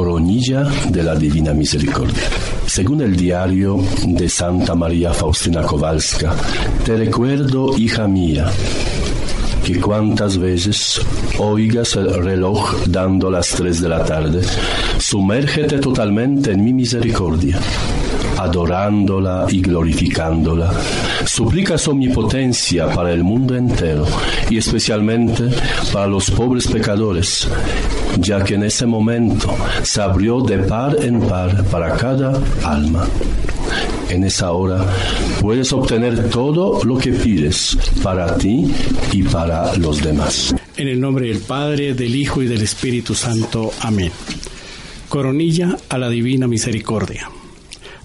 coronilla de la Divina Misericordia. Según el diario de Santa María Faustina Kowalska, te recuerdo, hija mía, que cuantas veces oigas el reloj dando las tres de la tarde, sumérgete totalmente en mi misericordia adorándola y glorificándola. Suplicas omnipotencia para el mundo entero y especialmente para los pobres pecadores, ya que en ese momento se abrió de par en par para cada alma. En esa hora puedes obtener todo lo que pides para ti y para los demás. En el nombre del Padre, del Hijo y del Espíritu Santo. Amén. Coronilla a la Divina Misericordia.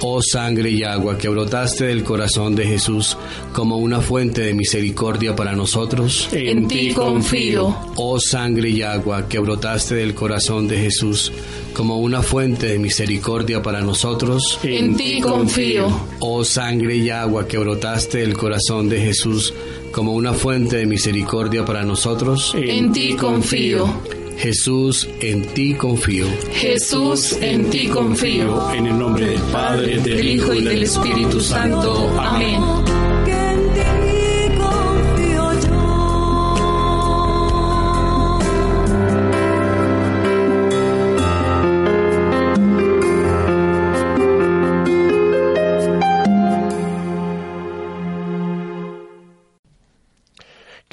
Oh sangre y agua que brotaste del corazón de Jesús como una fuente de misericordia para nosotros, en ti confío. Oh sangre y agua que brotaste del corazón de Jesús como una fuente de misericordia para nosotros, en ti confío. Oh sangre y agua que brotaste del corazón de Jesús como una fuente de misericordia para nosotros, en ti confío. Jesús, en ti confío. Jesús, en ti confío. En el nombre del Padre, del Hijo y del Espíritu Santo. Amén.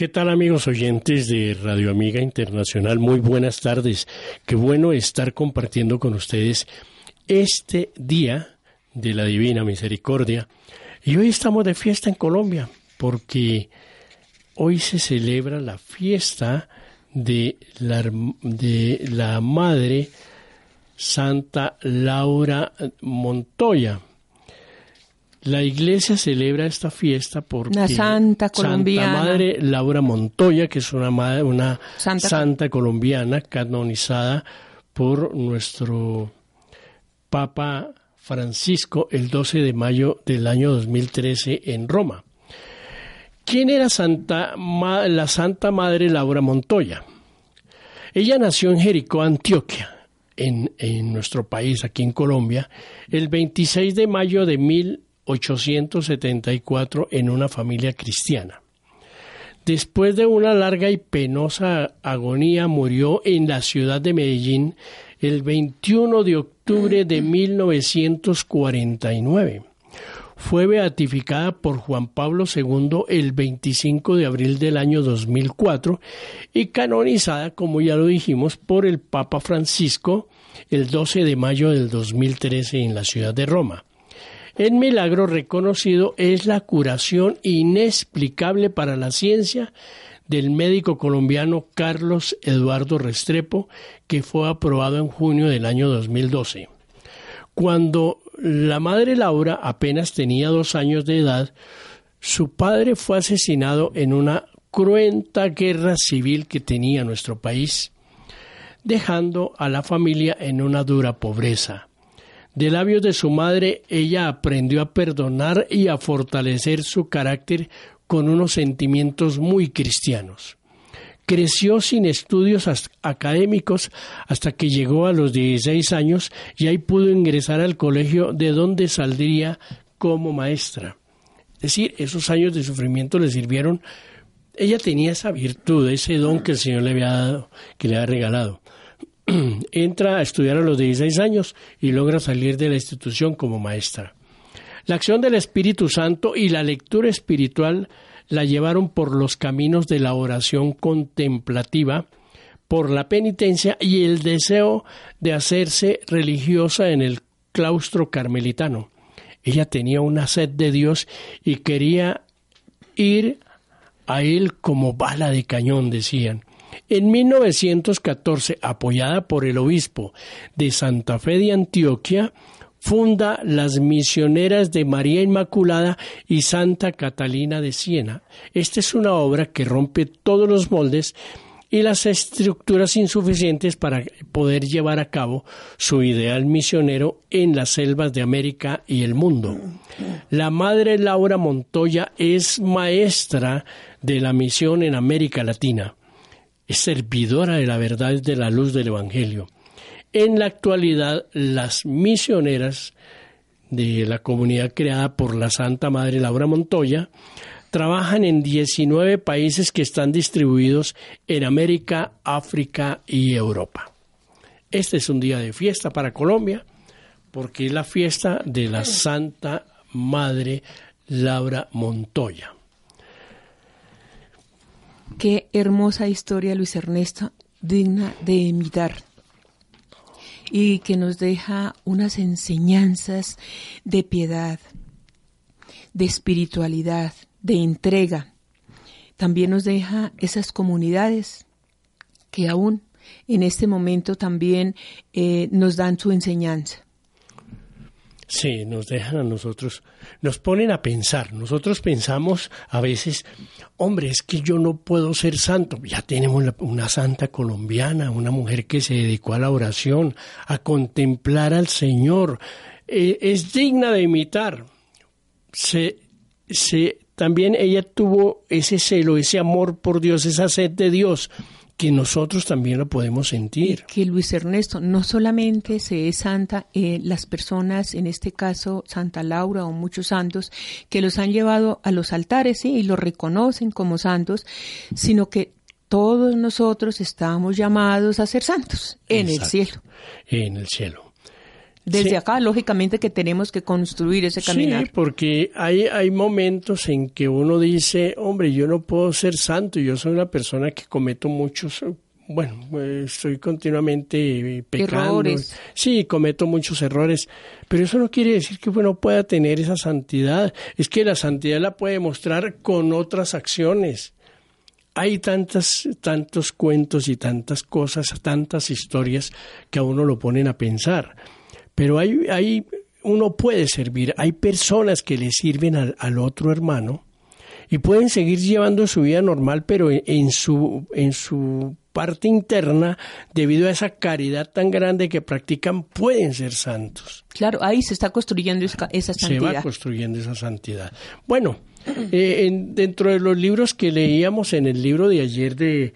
¿Qué tal amigos oyentes de Radio Amiga Internacional? Muy buenas tardes. Qué bueno estar compartiendo con ustedes este día de la Divina Misericordia. Y hoy estamos de fiesta en Colombia porque hoy se celebra la fiesta de la, de la Madre Santa Laura Montoya. La iglesia celebra esta fiesta porque Una santa colombiana. Santa Madre Laura Montoya, que es una, madre, una Santa- santa colombiana canonizada por nuestro Papa Francisco el 12 de mayo del año 2013 en Roma. ¿Quién era Santa la Santa Madre Laura Montoya? Ella nació en Jericó, Antioquia, en, en nuestro país, aquí en Colombia, el 26 de mayo de 1874 en una familia cristiana. Después de una larga y penosa agonía, murió en la ciudad de Medellín el 21 de octubre de 1949. Fue beatificada por Juan Pablo II el 25 de abril del año 2004 y canonizada, como ya lo dijimos, por el Papa Francisco el 12 de mayo del 2013 en la ciudad de Roma. El milagro reconocido es la curación inexplicable para la ciencia del médico colombiano Carlos Eduardo Restrepo, que fue aprobado en junio del año 2012. Cuando la madre Laura apenas tenía dos años de edad, su padre fue asesinado en una cruenta guerra civil que tenía nuestro país, dejando a la familia en una dura pobreza. De labios de su madre, ella aprendió a perdonar y a fortalecer su carácter con unos sentimientos muy cristianos. Creció sin estudios académicos hasta que llegó a los 16 años y ahí pudo ingresar al colegio de donde saldría como maestra. Es decir, esos años de sufrimiento le sirvieron. Ella tenía esa virtud, ese don que el Señor le había dado, que le había regalado. Entra a estudiar a los 16 años y logra salir de la institución como maestra. La acción del Espíritu Santo y la lectura espiritual la llevaron por los caminos de la oración contemplativa, por la penitencia y el deseo de hacerse religiosa en el claustro carmelitano. Ella tenía una sed de Dios y quería ir a él como bala de cañón, decían. En 1914, apoyada por el obispo de Santa Fe de Antioquia, funda las misioneras de María Inmaculada y Santa Catalina de Siena. Esta es una obra que rompe todos los moldes y las estructuras insuficientes para poder llevar a cabo su ideal misionero en las selvas de América y el mundo. La madre Laura Montoya es maestra de la misión en América Latina. Es servidora de la verdad de la luz del Evangelio. En la actualidad, las misioneras de la comunidad creada por la Santa Madre Laura Montoya trabajan en 19 países que están distribuidos en América, África y Europa. Este es un día de fiesta para Colombia porque es la fiesta de la Santa Madre Laura Montoya. Qué hermosa historia, Luis Ernesto, digna de imitar y que nos deja unas enseñanzas de piedad, de espiritualidad, de entrega. También nos deja esas comunidades que aún en este momento también eh, nos dan su enseñanza. Sí, nos dejan a nosotros, nos ponen a pensar. Nosotros pensamos a veces, hombre, es que yo no puedo ser santo. Ya tenemos una santa colombiana, una mujer que se dedicó a la oración, a contemplar al Señor. Eh, es digna de imitar. Se, se, también ella tuvo ese celo, ese amor por Dios, esa sed de Dios, que nosotros también lo podemos sentir. que Luis Ernesto no solamente se es santa, eh, las personas, en este caso Santa Laura o muchos santos, que los han llevado a los altares ¿sí? y los reconocen como santos, sino que todos nosotros estamos llamados a ser santos en el cielo. En el cielo. Desde Sí. acá, lógicamente, que tenemos que construir ese caminar. Sí, porque hay, hay momentos en que uno dice, hombre, yo no puedo ser santo, yo soy una persona que cometo muchos, bueno, estoy continuamente pecando. Errores. Sí, cometo muchos errores, pero eso no quiere decir que uno pueda tener esa santidad. Es que la santidad la puede mostrar con otras acciones. hay tantas, tantos cuentos y tantas cosas, tantas historias que a uno lo ponen a pensar. Pero hay, hay uno puede servir. Hay personas que le sirven al, al, otro hermano y pueden seguir llevando su vida normal, pero en, su, en su parte interna, debido a esa caridad tan grande que practican, pueden ser santos. Claro, ahí se está construyendo esa, esa santidad. Se va construyendo esa santidad. Bueno, eh, dentro de los libros que leíamos en el libro de ayer de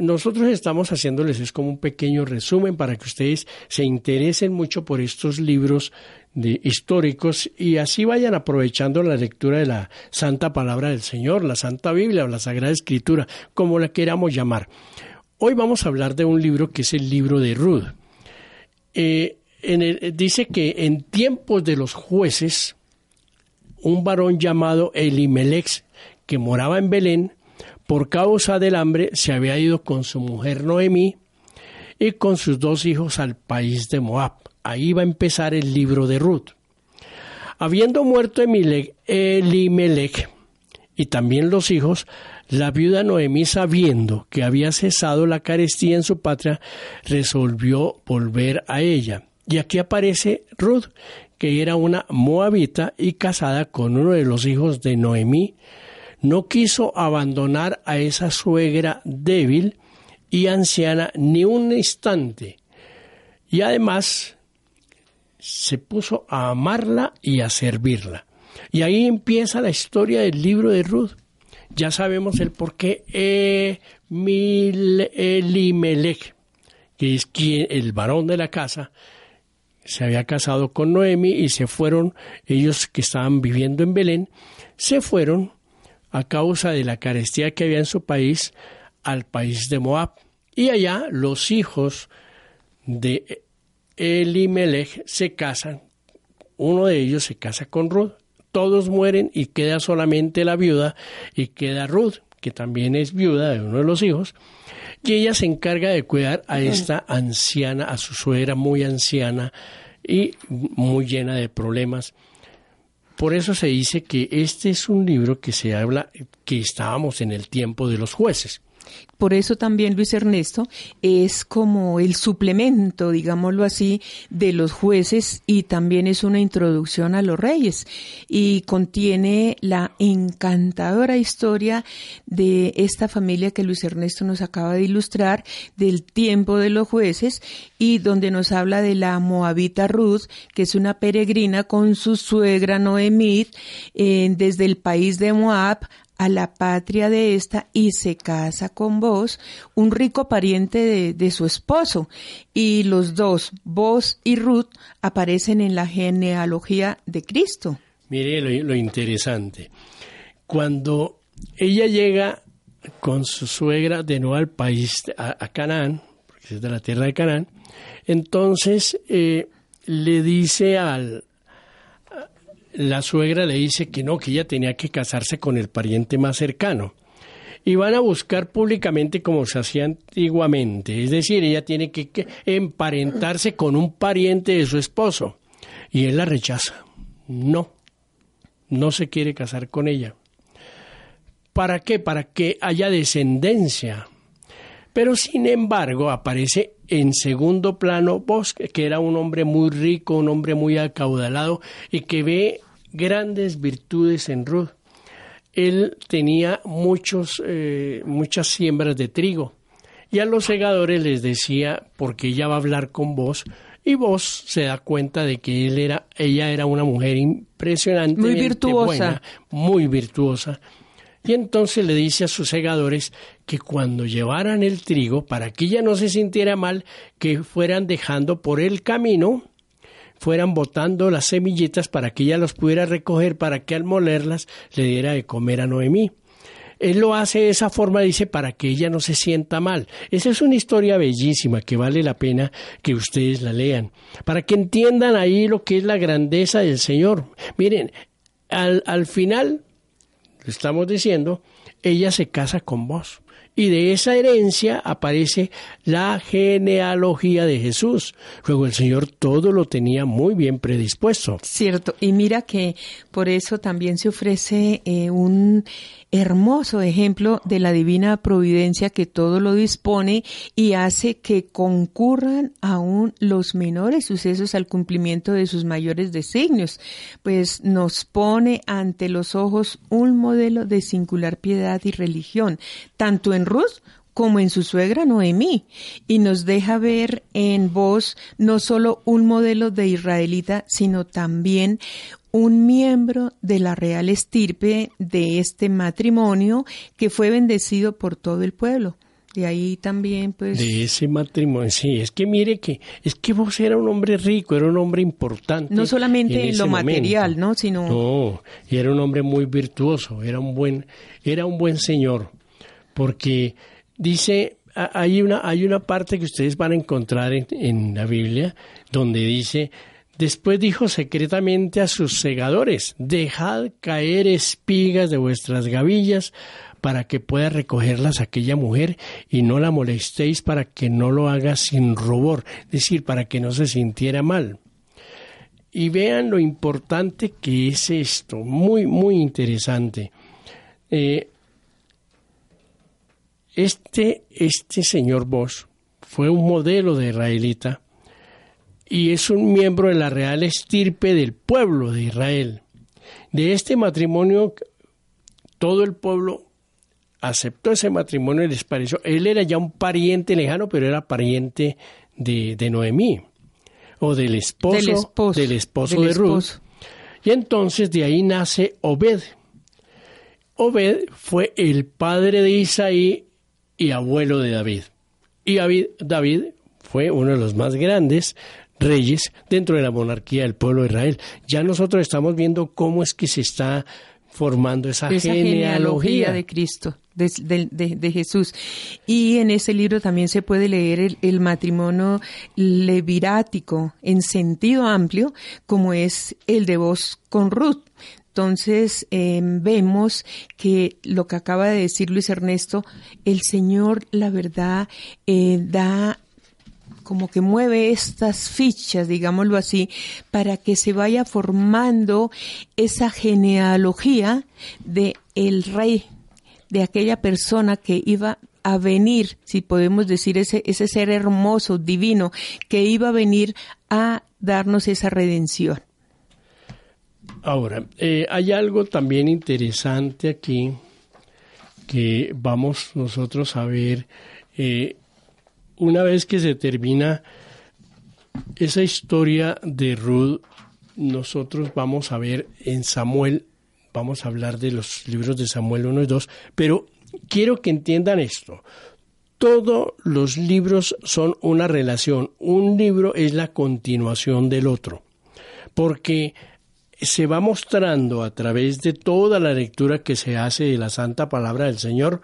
nosotros estamos haciéndoles es como un pequeño resumen para que ustedes se interesen mucho por estos libros de históricos y así vayan aprovechando la lectura de la santa palabra del Señor, la Santa Biblia o la Sagrada Escritura, como la queramos llamar. Hoy vamos a hablar de un libro que es el libro de Ruth. Eh, dice que en tiempos de los jueces, un varón llamado Elimelech, que moraba en Belén, por causa del hambre se había ido con su mujer Noemí y con sus dos hijos al país de Moab. Ahí va a empezar el libro de Ruth. Habiendo muerto Elimelech y también los hijos, la viuda Noemí, sabiendo que había cesado la carestía en su patria, resolvió volver a ella. Y aquí aparece Ruth, que era una moabita y casada con uno de los hijos de Noemí, no quiso abandonar a esa suegra débil y anciana ni un instante. Y además se puso a amarla y a servirla. Y ahí empieza la historia del libro de Ruth. Ya sabemos el por qué Elimelech, que es quien, el varón de la casa, se había casado con Noemi y se fueron, ellos que estaban viviendo en Belén, se fueron a causa de la carestía que había en su país al país de Moab. Y allá los hijos de Elimelech se casan, uno de ellos se casa con Ruth, todos mueren y queda solamente la viuda y queda Ruth, que también es viuda de uno de los hijos, y ella se encarga de cuidar a esta anciana, a su suegra muy anciana y muy llena de problemas. Por eso se dice que este es un libro que se habla que estábamos en el tiempo de los jueces. Por eso también Luis Ernesto es como el suplemento, digámoslo así, de los jueces y también es una introducción a los reyes. Y contiene la encantadora historia de esta familia que Luis Ernesto nos acaba de ilustrar del tiempo de los jueces y donde nos habla de la moabita Ruth, que es una peregrina con su suegra Noemí eh, desde el país de Moab a la patria de esta y se casa con vos, un rico pariente de, su esposo. Y los dos, vos y Ruth, aparecen en la genealogía de Cristo. Mire lo, interesante. Cuando ella llega con su suegra de nuevo al país, a, Canaán, porque es de la tierra de Canaán, entonces eh, le dice al, la suegra le dice que no, que ella tenía que casarse con el pariente más cercano. Y van a buscar públicamente como se hacía antiguamente. Es decir, ella tiene que, emparentarse con un pariente de su esposo. Y él la rechaza. No, no se quiere casar con ella. ¿Para qué? Para que haya descendencia. Pero sin embargo aparece en segundo plano Bosque, que era un hombre muy rico, un hombre muy acaudalado y que ve grandes virtudes en Ruth. Él tenía muchos, eh, muchas siembras de trigo y a los segadores les decía, porque ella va a hablar con vos, y vos se da cuenta de que él era, ella era una mujer impresionante, muy virtuosa, muy virtuosa. Y entonces le dice a sus segadores que cuando llevaran el trigo, para que ella no se sintiera mal, que fueran dejando por el camino, fueran botando las semillitas para que ella los pudiera recoger, para que al molerlas le diera de comer a Noemí. Él lo hace de esa forma, dice, para que ella no se sienta mal. Esa es una historia bellísima que vale la pena que ustedes la lean, para que entiendan ahí lo que es la grandeza del Señor. Miren, al, al final estamos diciendo, ella se casa con vos. Y de esa herencia aparece la genealogía de Jesús. Luego el Señor todo lo tenía muy bien predispuesto. Cierto, y mira que por eso también se ofrece eh, un hermoso ejemplo de la divina providencia que todo lo dispone y hace que concurran aún los menores sucesos al cumplimiento de sus mayores designios, pues nos pone ante los ojos un modelo de singular piedad y religión, tanto en Ruth como en su suegra Noemí, y nos deja ver en vos no solo un modelo de israelita, sino también un miembro de la real estirpe de este matrimonio que fue bendecido por todo el pueblo. De ahí también, pues. De ese matrimonio, sí. Es que mire que, es que vos era un hombre rico, era un hombre importante. No solamente en, lo material, ¿no? Sino. No, y era un hombre muy virtuoso, era un buen, era un buen señor. Porque dice, hay una, hay una parte que ustedes van a encontrar en la Biblia donde dice, Después dijo secretamente a sus segadores, dejad caer espigas de vuestras gavillas para que pueda recogerlas aquella mujer y no la molestéis para que no lo haga sin rubor, es decir, para que no se sintiera mal. Y vean lo importante que es esto, muy, muy interesante. Eh, este, este señor Vos fue un modelo de israelita y es un miembro de la real estirpe del pueblo de Israel. De este matrimonio, todo el pueblo aceptó ese matrimonio y les pareció. Él era ya un pariente lejano, pero era pariente de, de Noemí, o del esposo, del esposo, de Ruth. Y entonces de ahí nace Obed. Obed fue el padre de Isaí y abuelo de David. Y David, David fue uno de los más grandes reyes dentro de la monarquía del pueblo de Israel. Ya nosotros estamos viendo cómo es que se está formando esa, genealogía. de Cristo, de, Jesús. Y en ese libro también se puede leer el, matrimonio levirático en sentido amplio, como es el de vos con Ruth. Entonces em, vemos que lo que acaba de decir Luis Ernesto, el Señor, la verdad, eh, da como que mueve estas fichas, digámoslo así, para que se vaya formando esa genealogía de el rey, de aquella persona que iba a venir, si podemos decir ese, ese ser hermoso, divino, que iba a venir a darnos esa redención. Ahora, eh, hay algo también interesante aquí que vamos nosotros a ver eh, una vez que se termina esa historia de Ruth, nosotros vamos a ver en Samuel, vamos a hablar de los libros de Samuel 1 y 2, pero quiero que entiendan esto. Todos los libros son una relación, un libro es la continuación del otro, porque se va mostrando a través de toda la lectura que se hace de la santa palabra del Señor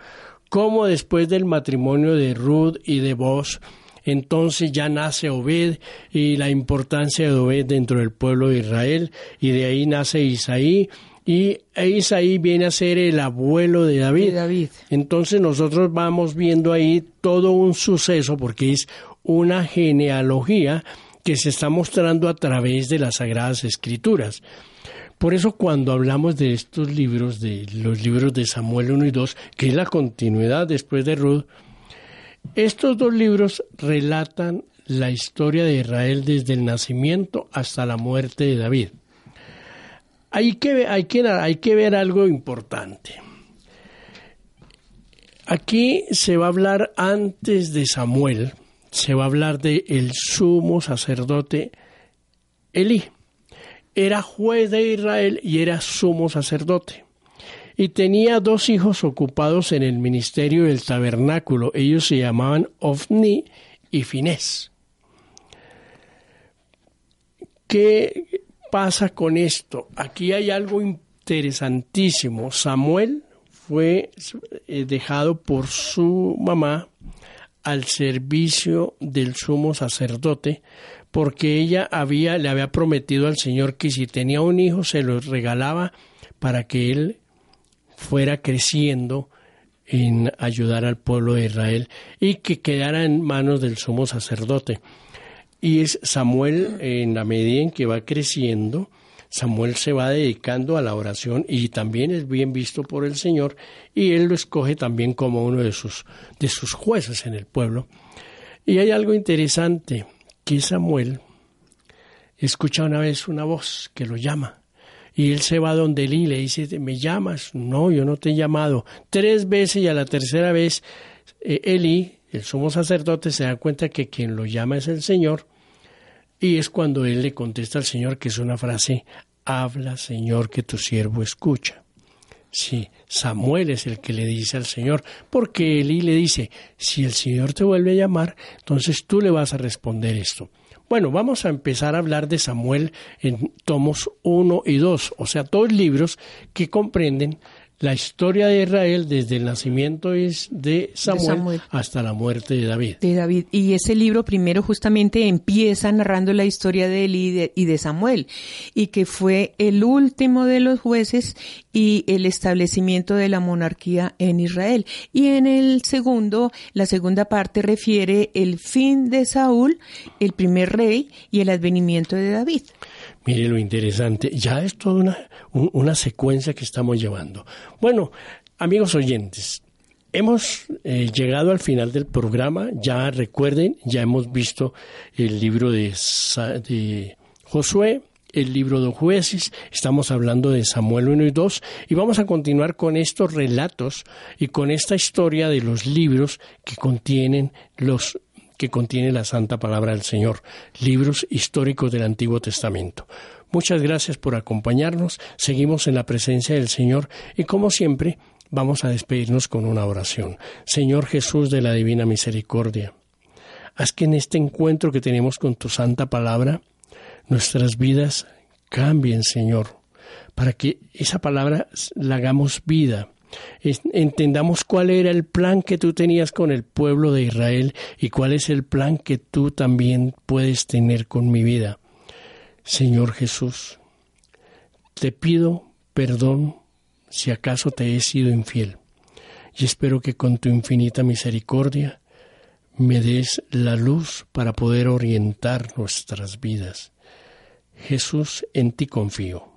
cómo después del matrimonio de Ruth y de Boaz, entonces ya nace Obed y la importancia de Obed dentro del pueblo de Israel, y de ahí nace Isaí, y Isaí viene a ser el abuelo de David. David. Entonces nosotros vamos viendo ahí todo un suceso, porque es una genealogía que se está mostrando a través de las Sagradas Escrituras. Por eso cuando hablamos de estos libros, de los libros de Samuel 1 y 2, que es la continuidad después de Ruth, estos dos libros relatan la historia de Israel desde el nacimiento hasta la muerte de David. Hay que, hay que, hay que ver algo importante. Aquí se va a hablar antes de Samuel, se va a hablar de el sumo sacerdote Elí era juez de Israel y era sumo sacerdote. Y tenía dos hijos ocupados en el ministerio del tabernáculo. Ellos se llamaban Ofni y Finés. ¿Qué pasa con esto? Aquí hay algo interesantísimo. Samuel fue eh, dejado por su mamá al servicio del sumo sacerdote porque ella había, le había prometido al Señor que si tenía un hijo se lo regalaba para que él fuera creciendo en ayudar al pueblo de Israel y que quedara en manos del sumo sacerdote. Y es Samuel, en la medida en que va creciendo, Samuel se va dedicando a la oración y también es bien visto por el Señor y él lo escoge también como uno de sus, de sus jueces en el pueblo. Y hay algo interesante, que Samuel escucha una vez una voz que lo llama y él se va donde Elí y le dice, ¿me llamas? No, yo no te he llamado. Tres veces y a la tercera vez eh, Elí, el sumo sacerdote, se da cuenta que quien lo llama es el Señor y es cuando él le contesta al Señor que es una frase, habla Señor que tu siervo escucha. Sí, Samuel es el que le dice al Señor, porque Elí le dice, si el Señor te vuelve a llamar, entonces tú le vas a responder esto. Bueno, vamos a empezar a hablar de Samuel en tomos 1 y 2, o sea, dos libros que comprenden la historia de Israel desde el nacimiento de Samuel, hasta la muerte de David. De David. Y ese libro primero justamente empieza narrando la historia de él y de, Samuel, y que fue el último de los jueces y el establecimiento de la monarquía en Israel. Y en el segundo, la segunda parte refiere el fin de Saúl, el primer rey, y el advenimiento de David. Mire lo interesante, ya es toda una, una secuencia que estamos llevando. Bueno, amigos oyentes, hemos eh, llegado al final del programa, ya recuerden, ya hemos visto el libro de, de Josué, el libro de jueces, estamos hablando de Samuel 1 y 2 y vamos a continuar con estos relatos y con esta historia de los libros que contienen los que contiene la Santa Palabra del Señor, libros históricos del Antiguo Testamento. Muchas gracias por acompañarnos, seguimos en la presencia del Señor y como siempre vamos a despedirnos con una oración. Señor Jesús de la Divina Misericordia, haz que en este encuentro que tenemos con tu Santa Palabra, nuestras vidas cambien, Señor, para que esa palabra la hagamos vida entendamos cuál era el plan que tú tenías con el pueblo de Israel y cuál es el plan que tú también puedes tener con mi vida. Señor Jesús, te pido perdón si acaso te he sido infiel y espero que con tu infinita misericordia me des la luz para poder orientar nuestras vidas. Jesús, en ti confío.